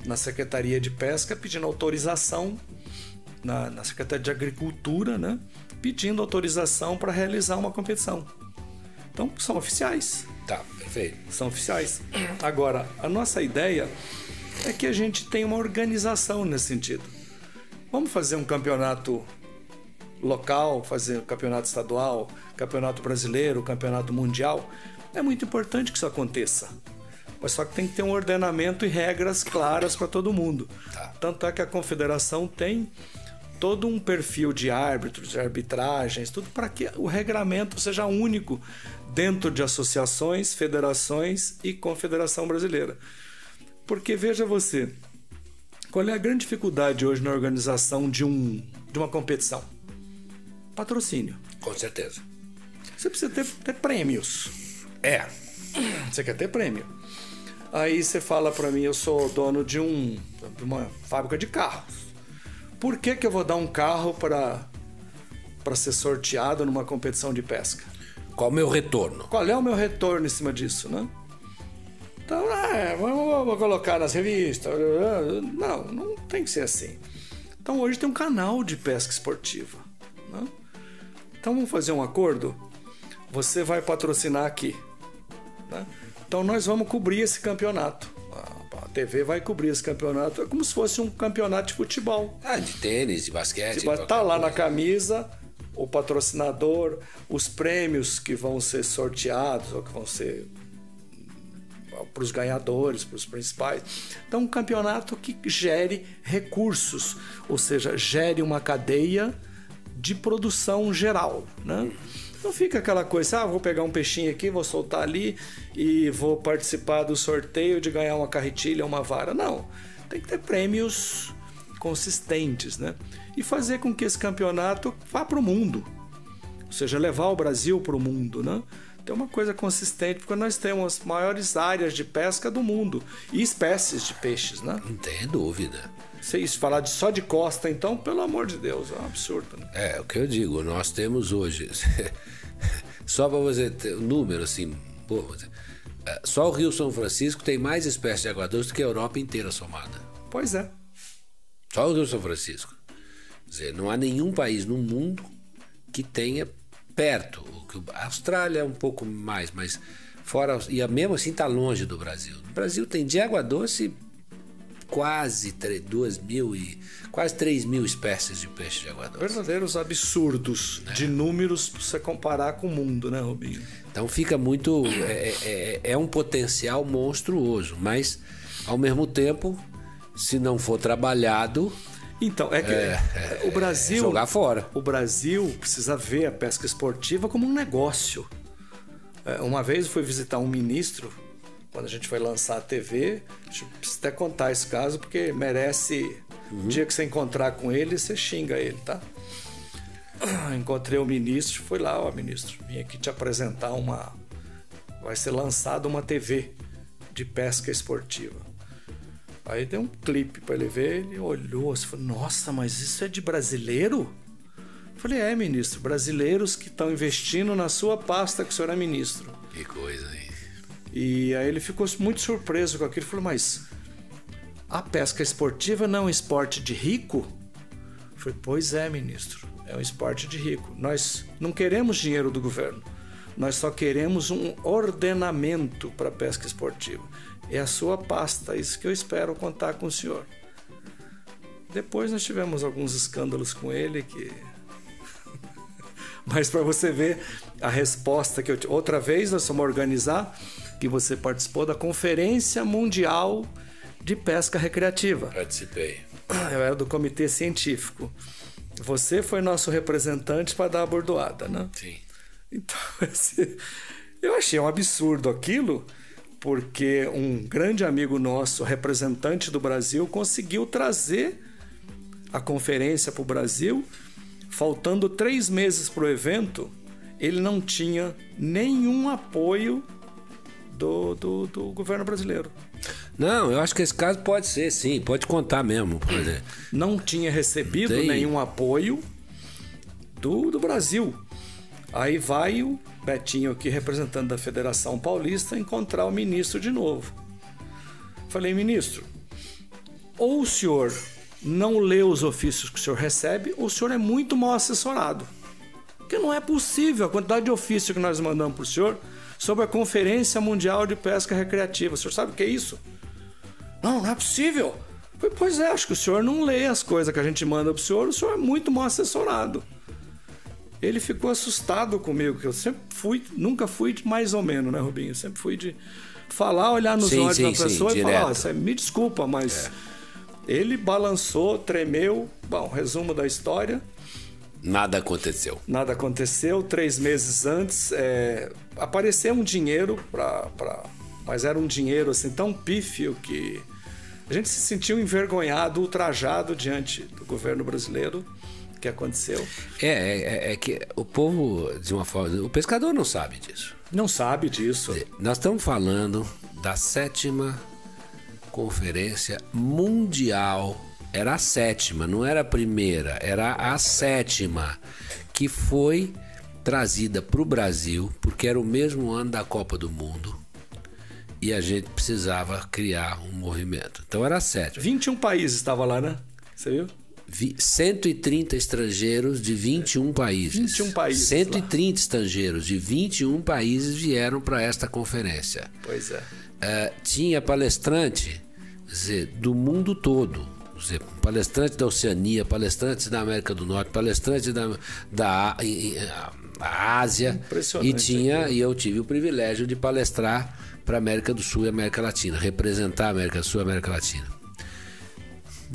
na Secretaria de Pesca pedindo autorização, na, na Secretaria de Agricultura, né? Pedindo autorização para realizar uma competição. Então, são oficiais. Tá, perfeito. são oficiais. Agora, a nossa ideia é que a gente tenha uma organização nesse sentido. Vamos fazer um campeonato local, fazer campeonato estadual, campeonato brasileiro, campeonato mundial. É muito importante que isso aconteça. Mas só que tem que ter um ordenamento e regras claras para todo mundo. Tá. Tanto é que a confederação tem todo um perfil de árbitros, de arbitragens, tudo para que o regramento seja único dentro de associações, federações e confederação brasileira. Porque veja você, qual é a grande dificuldade hoje na organização de, um, de uma competição? Patrocínio. Com certeza. Você precisa ter, ter prêmios. É. Você quer ter prêmio. Aí você fala para mim, eu sou dono de, um, uma fábrica de carros. Por que, que eu vou dar um carro para para ser sorteado numa competição de pesca? Qual o meu retorno? Qual é o meu retorno em cima disso, né? Então, é, vamos colocar nas revistas. Não, não tem que ser assim. Então hoje tem um canal de pesca esportiva. né? Então vamos fazer um acordo. Você vai patrocinar aqui. né? Então nós vamos cobrir esse campeonato. A- TV vai cobrir esse campeonato. É como se fosse um campeonato de futebol. Ah, de tênis, de basquete. Vai qualquer estar lá na coisa. camisa o patrocinador, os prêmios que vão ser sorteados ou que vão ser para os ganhadores, para os principais. Então, um campeonato que gere recursos, ou seja, gere uma cadeia de produção geral, né? Não fica aquela coisa, ah, vou pegar um peixinho aqui, vou soltar ali e vou participar do sorteio de ganhar uma carretilha, uma vara. Não, tem que ter prêmios consistentes, né? E fazer com que esse campeonato vá para o mundo, ou seja, levar o Brasil para o mundo, né? Tem uma coisa consistente, porque nós temos as maiores áreas de pesca do mundo e espécies de peixes, né? Não tem dúvida. Se falar de, só de costa, então, pelo amor de Deus, é um absurdo, né? É, o que eu digo, nós temos hoje, só para você ter um número assim, pô, é, só o Rio São Francisco tem mais espécies de aguadores do que a Europa inteira somada. Pois é. Só o Rio São Francisco. Quer dizer, não há nenhum país no mundo que tenha perto. A Austrália é um pouco mais, mas fora. E mesmo assim está longe do Brasil. No Brasil tem de água doce quase 2 mil e quase 3 mil espécies de peixe de água doce. Verdadeiros absurdos é. de números para você comparar com o mundo, né, Rubinho? Então fica muito. É, é, é um potencial monstruoso, mas ao mesmo tempo, se não for trabalhado, então, é que é, o Brasil. É jogar fora. O Brasil precisa ver a pesca esportiva como um negócio. É, uma vez eu fui visitar um ministro, quando a gente foi lançar a TV, preciso até contar esse caso, porque merece. Uhum. O dia que você encontrar com ele, você xinga ele, tá? Encontrei o ministro, fui lá, ó, ministro, vim aqui te apresentar uma. Vai ser lançada uma TV de pesca esportiva. Aí deu um clipe para ele ver, ele olhou assim, falou, nossa, mas isso é de brasileiro? Eu falei, é, ministro, brasileiros que estão investindo na sua pasta que o senhor é ministro. Que coisa, hein? E aí ele ficou muito surpreso com aquilo, falou, mas a pesca esportiva não é um esporte de rico? Eu falei, pois é, ministro, é um esporte de rico. Nós não queremos dinheiro do governo, nós só queremos um ordenamento para a pesca esportiva. É a sua pasta, isso que eu espero contar com o senhor. Depois nós tivemos alguns escândalos com ele que mas para você ver a resposta que eu outra vez nós vamos organizar que você participou da Conferência Mundial de Pesca Recreativa. Participei. Eu era do comitê científico. Você foi nosso representante para dar a bordoada, né? Sim. Então, eu achei um absurdo aquilo porque um grande amigo nosso, representante do Brasil, conseguiu trazer a conferência para o Brasil. Faltando três meses para o evento, ele não tinha nenhum apoio do, do, do, governo brasileiro. Não, eu acho que esse caso pode ser, sim, pode contar mesmo. Não tinha recebido Tem... nenhum apoio do, do Brasil. Aí vai o Betinho aqui, representante da Federação Paulista, encontrar o ministro de novo. Falei, ministro, ou o senhor não lê os ofícios que o senhor recebe, ou o senhor é muito mal assessorado. Porque não é possível a quantidade de ofício que nós mandamos para o senhor sobre a Conferência Mundial de Pesca Recreativa. O senhor sabe o que é isso? Não, não é possível. Pois é, acho que o senhor não lê as coisas que a gente manda para o senhor, o senhor é muito mal assessorado ele ficou assustado comigo, que eu sempre fui, nunca fui de mais ou menos, né, Rubinho? Eu sempre fui de falar, olhar nos sim, olhos sim, da pessoa sim, e falar, oh, me desculpa, mas é. ele balançou, tremeu. Bom, resumo da história. Nada aconteceu. Nada aconteceu. Três meses antes, é, apareceu um dinheiro para, pra... mas era um dinheiro assim tão pífio que a gente se sentiu envergonhado, ultrajado diante do governo brasileiro que aconteceu. É, é, é, é, que o povo, de uma forma. O pescador não sabe disso. Não sabe disso. Nós estamos falando da sétima conferência mundial. Era a sétima, não era a primeira, era a sétima, que foi trazida para o Brasil, porque era o mesmo ano da Copa do Mundo e a gente precisava criar um movimento. Então era a sétima. 21 países estavam lá, né? Você viu? 130 estrangeiros de 21 países. 21 países. 130 lá. estrangeiros de 21 países vieram para esta conferência. Pois é. Uh, tinha palestrante dizer, do mundo todo. Dizer, palestrante da Oceania, palestrantes da América do Norte, palestrante da, da, da Ásia. Impressionante. E tinha, e eu tive o privilégio de palestrar para a América do Sul e América Latina, representar a América do Sul e América Latina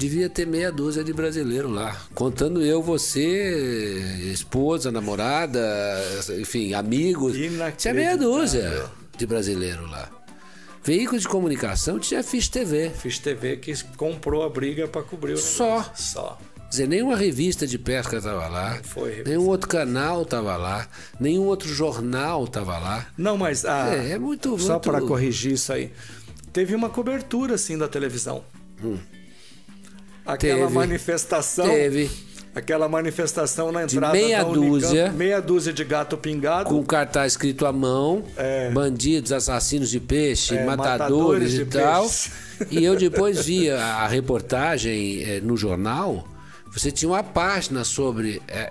devia ter meia dúzia de brasileiro lá. Contando eu, você, esposa, namorada, enfim, amigos. Tinha meia dúzia de brasileiro lá. Veículo de comunicação tinha Fiz TV. Fiz TV que comprou a briga para cobrir o Só. Só. Quer dizer, nenhuma revista de pesca estava lá. Foi nenhum outro canal estava lá. Nenhum outro jornal estava lá. Não, mas. Ah, é, é muito. Só muito... para corrigir isso aí. Teve uma cobertura, assim, da televisão. Hum aquela teve, manifestação. Teve. Aquela manifestação na entrada de meia dúzia. Meia dúzia de gato pingado. Com cartaz escrito à mão: é, bandidos, assassinos de peixe, é, matadores, matadores, e tal. Peixe. E eu depois vi a reportagem é, no jornal. Você tinha uma página sobre. É,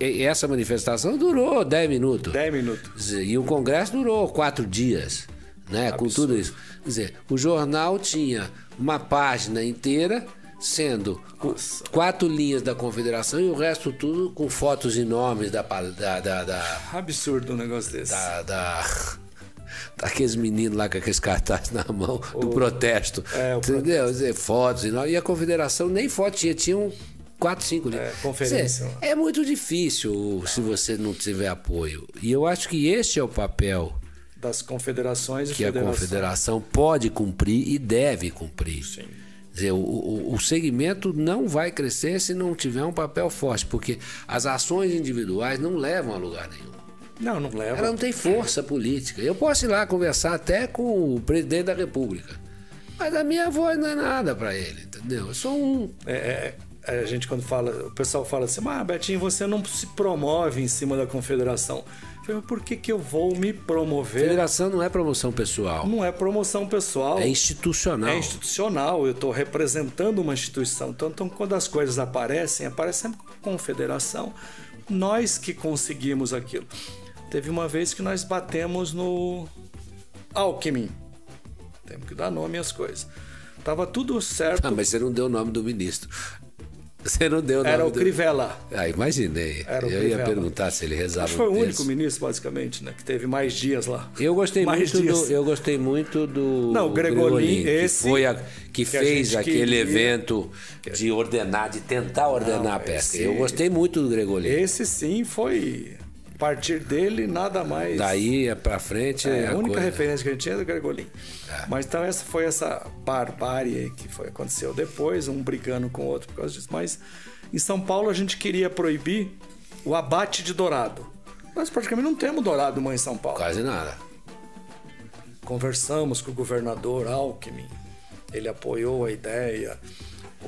e essa manifestação durou 10 minutos. 10 minutos. E o congresso durou 4 dias. né? Com tudo isso. Quer dizer, o jornal tinha uma página inteira sendo Nossa. quatro linhas da confederação e o resto tudo com fotos enormes da da, da, da, Absurdo um negócio desse. da, da daqueles meninos lá com aqueles cartazes na mão do protesto. É, o entendeu? Dizer, fotos e, não- e a confederação nem foto tinha, tinham quatro, cinco linhas. É, conferência. Dizer, É muito difícil se você não tiver apoio. E eu acho que este é o papel Das confederações e que a confederação pode cumprir e deve cumprir. Sim. Quer dizer, o, o, o segmento não vai crescer se não tiver um papel forte, porque as ações individuais não levam a lugar nenhum. Não, não leva. Ela não tem força política. Eu posso ir lá conversar até com o presidente da República, mas a minha voz não é nada para ele, entendeu? Eu sou um. É, é, é, a gente quando fala, o pessoal fala assim, ah, Betinho, você não se promove em cima da confederação. Falei, por que, que eu vou me promover? Federação não é promoção pessoal, Não é promoção pessoal. é institucional. É institucional, eu estou representando uma instituição. Então, então, quando as coisas aparecem, aparece sempre com confederação. Nós que conseguimos aquilo. Teve uma vez que nós batemos no Alckmin. Temos que dar nome às coisas. Tava tudo certo. Ah, mas você não deu o nome do ministro. Você não deu o Era o do... Crivella. Ah, imaginei. Era o eu ia perguntar se ele rezava que foi o um único ministro, basicamente, né? Que teve mais dias lá. Eu gostei mais muito dias. do, eu gostei muito do Não, o Gregolin, que esse foi a, que, que fez aquele queria. evento de ordenar, de tentar ordenar a pesca. esse- Eu gostei muito do Gregolin. Esse sim foi. A partir dele, nada mais. Daí pra frente É, a, a única coisa- referência que a gente tinha é do Gregolin. Mas então essa foi essa barbárie que foi, aconteceu depois, um brigando com o outro por causa disso. Mas em São Paulo a gente queria proibir o abate de dourado. Nós praticamente não temos dourado mais em São Paulo. quase nada. Conversamos com o governador Alckmin, ele apoiou a ideia,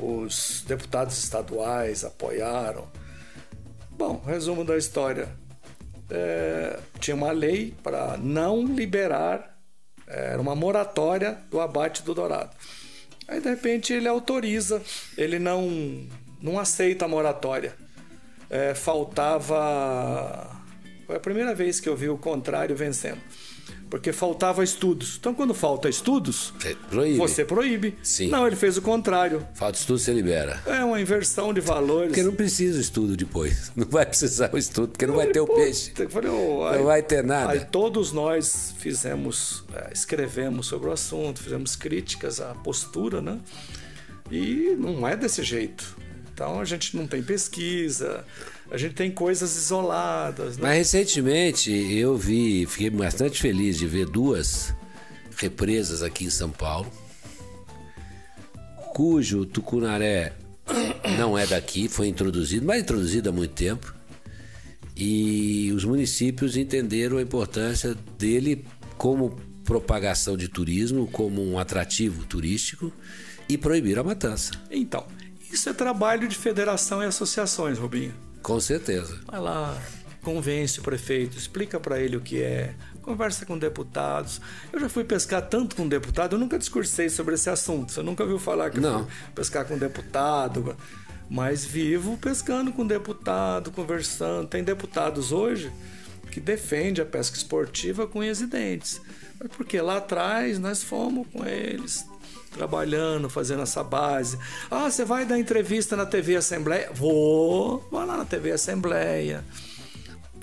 os deputados estaduais apoiaram. Bom, resumo da história. É, tinha uma lei para não liberar, é, era uma moratória do abate do dourado. Aí, de repente, ele autoriza, ele não, não aceita a moratória. É, faltava. Foi a primeira vez que eu vi o contrário vencendo. Porque faltava estudos. Então, quando falta estudos, Você proíbe. você proíbe. Sim. Não, ele fez o contrário. Falta estudo, você libera. É uma inversão de valores. Porque não precisa estudo depois. Não vai precisar o estudo, porque não vai ter o peixe. eu falei, ô, Não vai ter Aí nada. todos nós fizemos, é, escrevemos sobre o assunto, fizemos críticas à postura, né? E não é desse jeito. Então a gente não tem pesquisa, a gente tem coisas isoladas. Né? Mas recentemente eu vi, fiquei bastante feliz de ver duas represas aqui em São Paulo, cujo tucunaré não é daqui, foi introduzido, mas introduzido há muito tempo. E os municípios entenderam a importância dele como propagação de turismo, como um atrativo turístico e proibiram a matança. Então, isso é trabalho de federação e associações, Rubinho. Com certeza. Vai lá, convence o prefeito, explica para ele o que é, conversa com deputados. Eu já fui pescar tanto com deputado, eu nunca discursei sobre esse assunto. Você nunca ouviu falar que eu Não. fui pescar com deputado, mas vivo pescando com deputado, conversando. Tem deputados hoje que defendem a pesca esportiva com unhas e dentes. Porque lá atrás nós fomos com eles trabalhando, fazendo essa base. Ah, você vai dar entrevista na TV Assembleia? Vou, vai lá na TV Assembleia.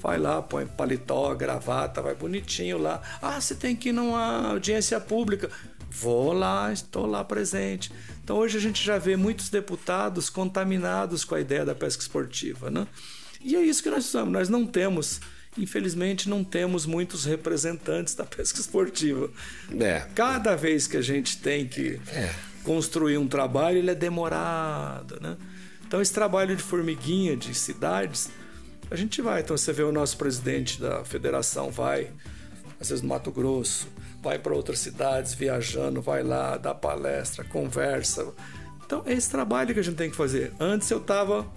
Vai lá, põe paletó, gravata, vai bonitinho lá. Ah, você tem que ir numa audiência pública. Vou lá, estou lá presente. Então hoje a gente já vê muitos deputados contaminados com a ideia da pesca esportiva, né? E é isso que nós somos. Nós não temos, infelizmente, não temos muitos representantes da pesca esportiva. É. Cada vez que a gente tem que É. construir um trabalho, ele é demorado, né? Então esse trabalho de formiguinha de cidades, a gente vai. Então você vê o nosso presidente da federação vai às vezes no Mato Grosso, vai para outras cidades viajando, vai lá, dá palestra, conversa. Então é esse trabalho que a gente tem que fazer. Antes eu estava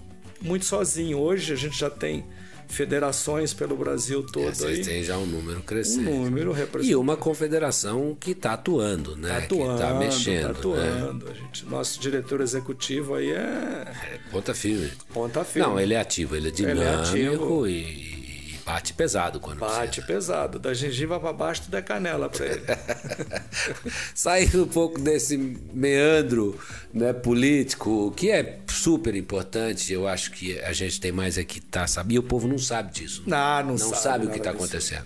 muito sozinho. Hoje a gente já tem federações pelo Brasil todo É, Vocês aí. têm já um número Um crescente. número E representativo. uma confederação que está atuando, né? atuando, que está mexendo. tá né? atuando. A gente, nosso diretor executivo aí é É, ponta firme. ponta firme. Não, ele é ativo, ele é Ele é dinâmico ativo. e, e Bate pesado quando Bate precisa. pesado. Da gengiva para baixo, é canela para ele. Saindo um pouco desse meandro né, político, que é super importante, eu acho que a gente tem mais é que tá sabendo, e o povo não sabe disso. Não, não, não sabe, sabe o que está acontecendo.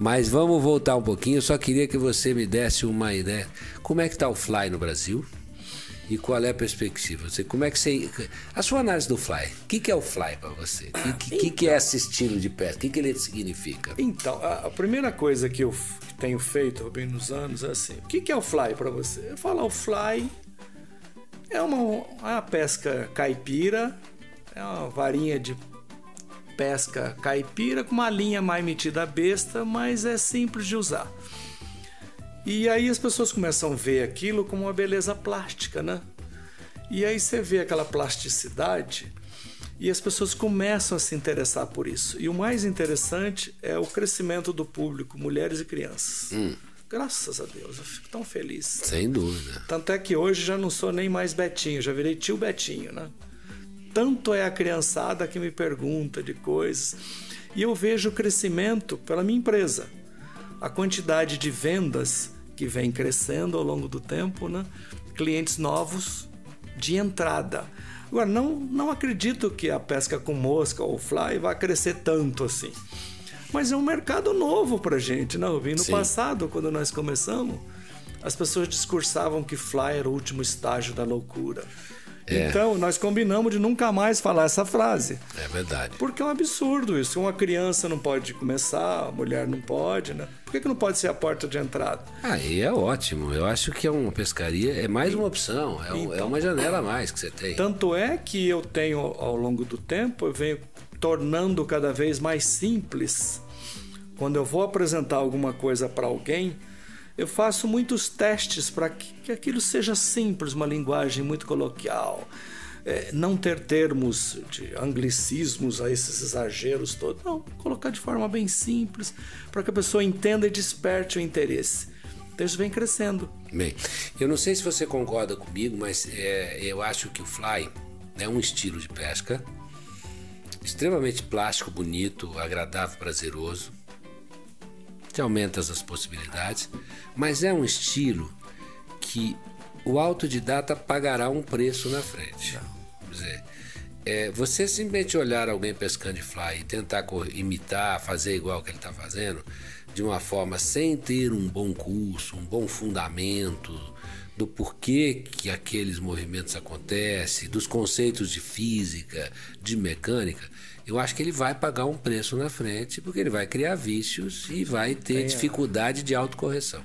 Mas vamos voltar um pouquinho. Eu só queria que você me desse uma ideia. Como é que está o Fly no Brasil? E qual é a perspectiva? Você, como é que você. A sua análise do Fly. O que, que é o Fly para você? O que, que, que, que é esse estilo de pesca? O que, que ele significa? Então, a, a primeira coisa que eu tenho feito Rubinho, nos anos é assim: o que, que é o fly para você? Eu falo, o fly é uma, é uma pesca caipira, é uma varinha de pesca caipira com uma linha mais metida a besta, mas é simples de usar. E aí as pessoas começam a ver aquilo como uma beleza plástica, né? E aí você vê aquela plasticidade e as pessoas começam a se interessar por isso. E o mais interessante é o crescimento do público, mulheres e crianças. Graças a Deus, eu fico tão feliz. Sem dúvida. Tanto é que hoje já não sou nem mais Betinho, já virei tio Betinho, né? Tanto é a criançada que me pergunta de coisas. E eu vejo o crescimento pela minha empresa. A quantidade de vendas que vem crescendo ao longo do tempo, né? Clientes novos de entrada. Agora, não, não acredito que a pesca com mosca ou fly vai crescer tanto assim. Mas é um mercado novo pra gente, né, Rubinho? No Sim. passado, quando nós começamos, as pessoas discursavam que fly era o último estágio da loucura. É. Então, nós combinamos de nunca mais falar essa frase. É verdade. Porque é um absurdo isso. Uma criança não pode começar, a mulher não pode, né? Por que, que não pode ser a porta de entrada? Aí é ótimo. Eu acho que é uma pescaria, é mais uma opção, é, é Então. uma janela a mais que você tem. Tanto é que eu tenho, ao longo do tempo, eu venho tornando cada vez mais simples. Quando eu vou apresentar alguma coisa para alguém, eu faço muitos testes para que, aquilo seja simples, uma linguagem muito coloquial. É, não ter termos de anglicismos a esses exageros todos. Não, colocar de forma bem simples, para que a pessoa entenda e desperte o interesse. Então isso vem crescendo. Bem, eu não sei se você concorda comigo, mas é, eu acho que o fly é um estilo de pesca extremamente plástico, bonito, agradável, prazeroso. Te aumenta as possibilidades, mas é um estilo que o autodidata pagará um preço na frente. Quer dizer, é, você simplesmente olhar alguém pescando de fly e tentar imitar, fazer igual que ele está fazendo, de uma forma sem ter um bom curso, um bom fundamento do porquê que aqueles movimentos acontecem, dos conceitos de física, de mecânica, eu acho que ele vai pagar um preço na frente, porque ele vai criar vícios e vai ter dificuldade de autocorreção.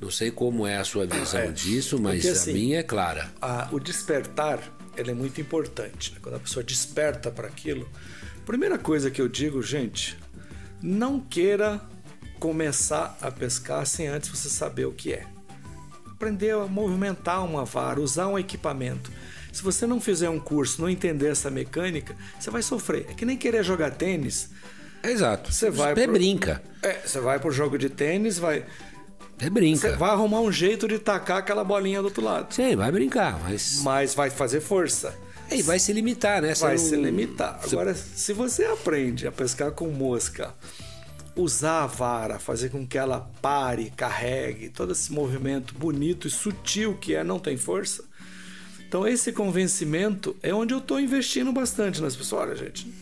Não sei como é a sua visão É, disso, mas porque, a assim, minha é clara. a- o despertar ele é muito importante. né? Quando a pessoa desperta para aquilo, primeira coisa que eu digo, gente, não queira começar a pescar sem antes você saber o que é. Aprender a movimentar uma vara, usar um equipamento. Se você não fizer um curso, não entender essa mecânica, você vai sofrer. É que nem querer jogar tênis. Exato. Você vai Você pro- brinca. É, você vai pro jogo de tênis, vai, Você brinca. você vai arrumar um jeito de tacar aquela bolinha do outro lado. Sim, vai brincar, mas. Mas vai fazer força. E vai se limitar, né? Você vai não- se limitar. você- Agora, se você aprende a pescar com mosca, usar a vara, fazer com que ela pare, carregue, todo esse movimento bonito e sutil que é, não tem força. Então, esse convencimento é onde eu estou investindo bastante nas pessoas. Olha, gente,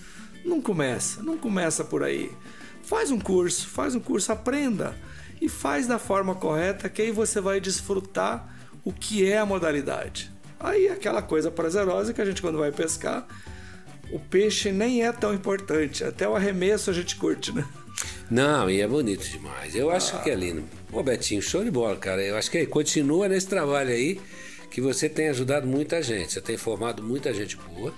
não começa, não começa por aí. Faz um curso, faz um curso, aprenda e faz da forma correta, que aí você vai desfrutar o que é a modalidade. Aí aquela coisa prazerosa que a gente quando vai pescar, o peixe nem é tão importante, até o arremesso a gente curte, né? Não, e é bonito demais. Eu acho que é lindo. Pô, Betinho, show de bola, cara. Eu acho que aí, continua nesse trabalho aí, que você tem ajudado muita gente. Você tem formado muita gente boa.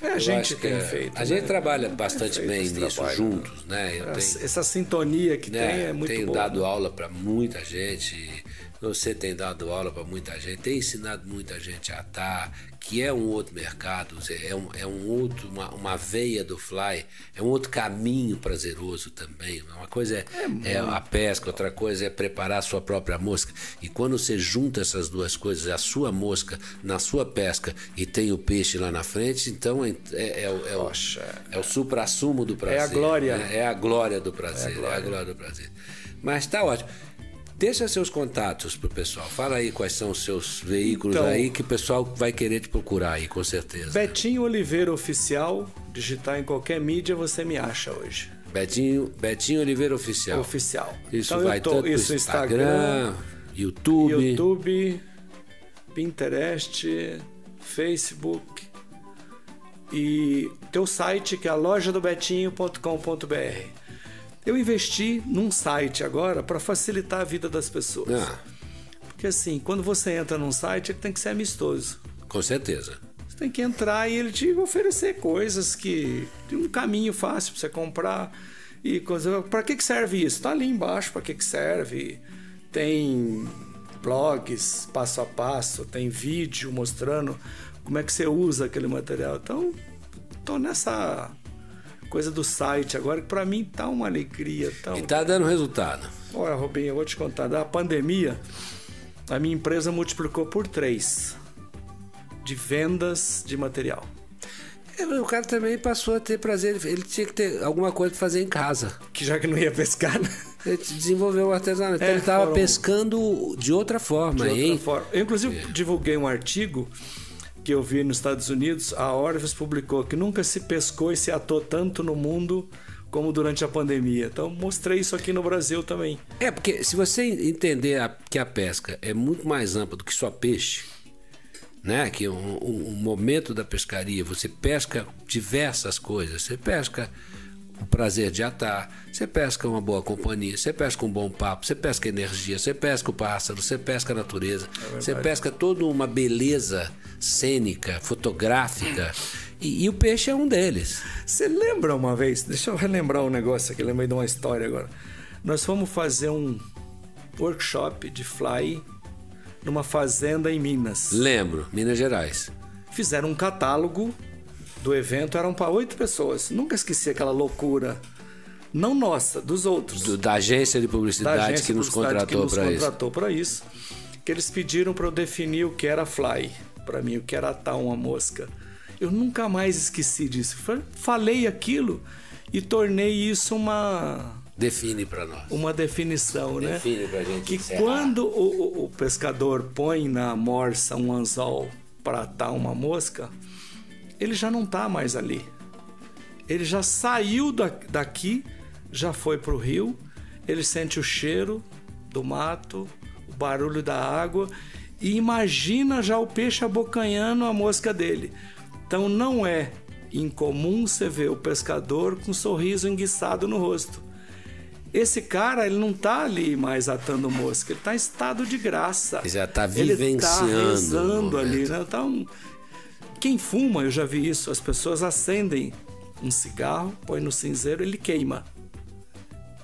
É, a Eu gente tem é- feito. A gente né? trabalha Tem bastante bem nisso trabalho, juntos, né? né? Eu Essa, tenho, essa sintonia que né, tem é muito tenho boa. dado né? aula para muita gente, Você tem dado aula para muita gente, tem ensinado muita gente a atar, que é um outro mercado, é um, é um outro, uma, uma veia do fly, é um outro caminho prazeroso também. Uma coisa é, é, é a pesca, outra coisa é preparar a sua própria mosca. E quando você junta essas duas coisas, a sua mosca na sua pesca e tem o peixe lá na frente, então é, é, é, o, é, o, é o supra-sumo do prazer. É a glória. Né? É a glória do prazer. É a glória, é a glória do prazer. Mas tá ótimo. Deixa seus contatos pro pessoal. Fala aí quais são os seus veículos então, aí que o pessoal vai querer te procurar aí, com certeza. Betinho Oliveira Oficial, digitar em qualquer mídia você me acha hoje. Betinho, Betinho Oliveira Oficial. Oficial. Isso então vai tô, tanto isso Instagram, Instagram, YouTube, YouTube, Pinterest, Facebook e teu site que é a loja do betinho.com.br. Eu investi num site agora para facilitar a vida das pessoas. Ah. Porque assim, quando você entra num site, ele tem que ser amistoso. Com certeza. Você tem que entrar e ele te oferecer coisas que tem um caminho fácil para você comprar e. Para que que serve isso? Tá ali embaixo. Para que que serve? Tem blogs passo a passo, tem vídeo mostrando como é que você usa aquele material. Então, tô nessa coisa do site agora, que para mim tá uma alegria. Tá E tá dando resultado. Olha, Robinho, eu vou te contar. Da pandemia, a minha empresa multiplicou por três de vendas de material. É, o cara também passou a ter prazer, ele tinha que ter alguma coisa para fazer em casa. Que já que não ia pescar, né? Ele desenvolveu o artesanato. Então é, ele estava pescando de outra forma, de? Outra forma. Eu, inclusive, é. divulguei um artigo que eu vi nos Estados Unidos, a Orvis publicou que nunca se pescou e se atou tanto no mundo como durante a pandemia. Então mostrei isso aqui no Brasil também. É, porque se você entender a, que a pesca é muito mais ampla do que só peixe, né? Que um, um, um momento da pescaria você pesca diversas coisas. Você pesca o prazer de atar, você pesca uma boa companhia, você pesca um bom papo, você pesca energia, você pesca o pássaro, você pesca a natureza, é você pesca toda uma beleza cênica, fotográfica. E, e, o peixe é um deles. Você lembra uma vez? Deixa eu relembrar um negócio aqui, lembrei de uma história agora. Nós fomos fazer um workshop de fly numa fazenda em Minas. Lembro, Minas Gerais. Fizeram um catálogo do evento eram para oito pessoas. Nunca esqueci aquela loucura. Não nossa, dos outros. Do, da agência de publicidade agência que, nos contratou para isso. contratou para isso. Que eles pediram para eu definir o que era fly, para mim, o que era atar uma mosca. Eu nunca mais esqueci disso. Falei aquilo e tornei isso uma define para nós. Uma definição, Define né? Define para gente. Que encerrar. quando o, o, pescador põe na morsa um anzol para atar uma mosca, ele já não está mais ali. Ele já saiu daqui, já foi para o rio, ele sente o cheiro do mato, o barulho da água e imagina já o peixe abocanhando a mosca dele. Então não é incomum você ver o pescador com um sorriso enguiçado no rosto. Esse cara, ele não está ali mais atando mosca, ele está em estado de graça. Ele já está vivenciando. Ele está rezando ali, né? Então, quem fuma, eu já vi isso, as pessoas acendem um cigarro, põe no cinzeiro, ele queima.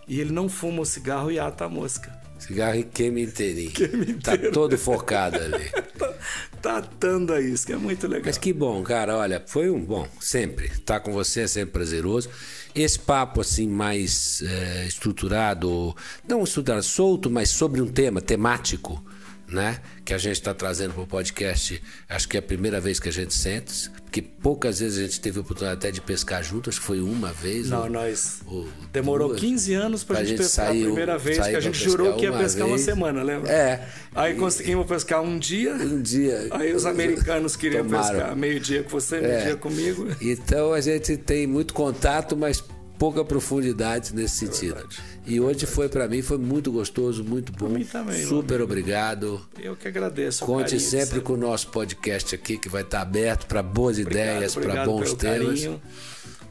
E ele não fuma o cigarro e ata a mosca. Cigarro e queima inteirinho. Queima Tá todo focado ali. tá, tá atando a isso, que é muito legal. Mas que bom, cara. Olha, foi um bom, sempre. Tá com você é sempre prazeroso. Esse papo assim mais é, estruturado, não estruturado, solto, mas sobre um tema temático né? Que a gente está trazendo para o podcast. Acho que é a primeira vez que a gente sente, porque poucas vezes a gente teve a oportunidade até de pescar junto, acho que foi uma vez. Não, ou, nós. Ou Demorou duas, 15 anos para a gente pescar saiu, a primeira vez, que a gente jurou que ia pescar vez. uma semana, lembra? É. Aí e... conseguimos pescar um dia. Um dia. Aí os americanos queriam Tomaram. pescar meio-dia com você, meio-dia é. comigo. Então a gente tem muito contato, mas pouca profundidade nesse sentido. É e hoje foi para mim foi muito gostoso, muito bom. Também. Super obrigado. Eu que agradeço. Conte carinho, sempre, sempre, com o nosso podcast aqui que vai estar aberto para boas obrigado, ideias, para bons temas. Carinho.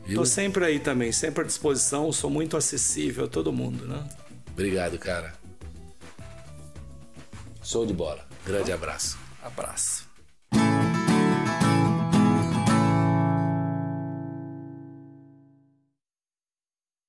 Viu? sempre aí também, sempre à disposição, sou muito acessível a todo mundo, né? Obrigado, cara. Show de bola. Grande abraço. Abraço.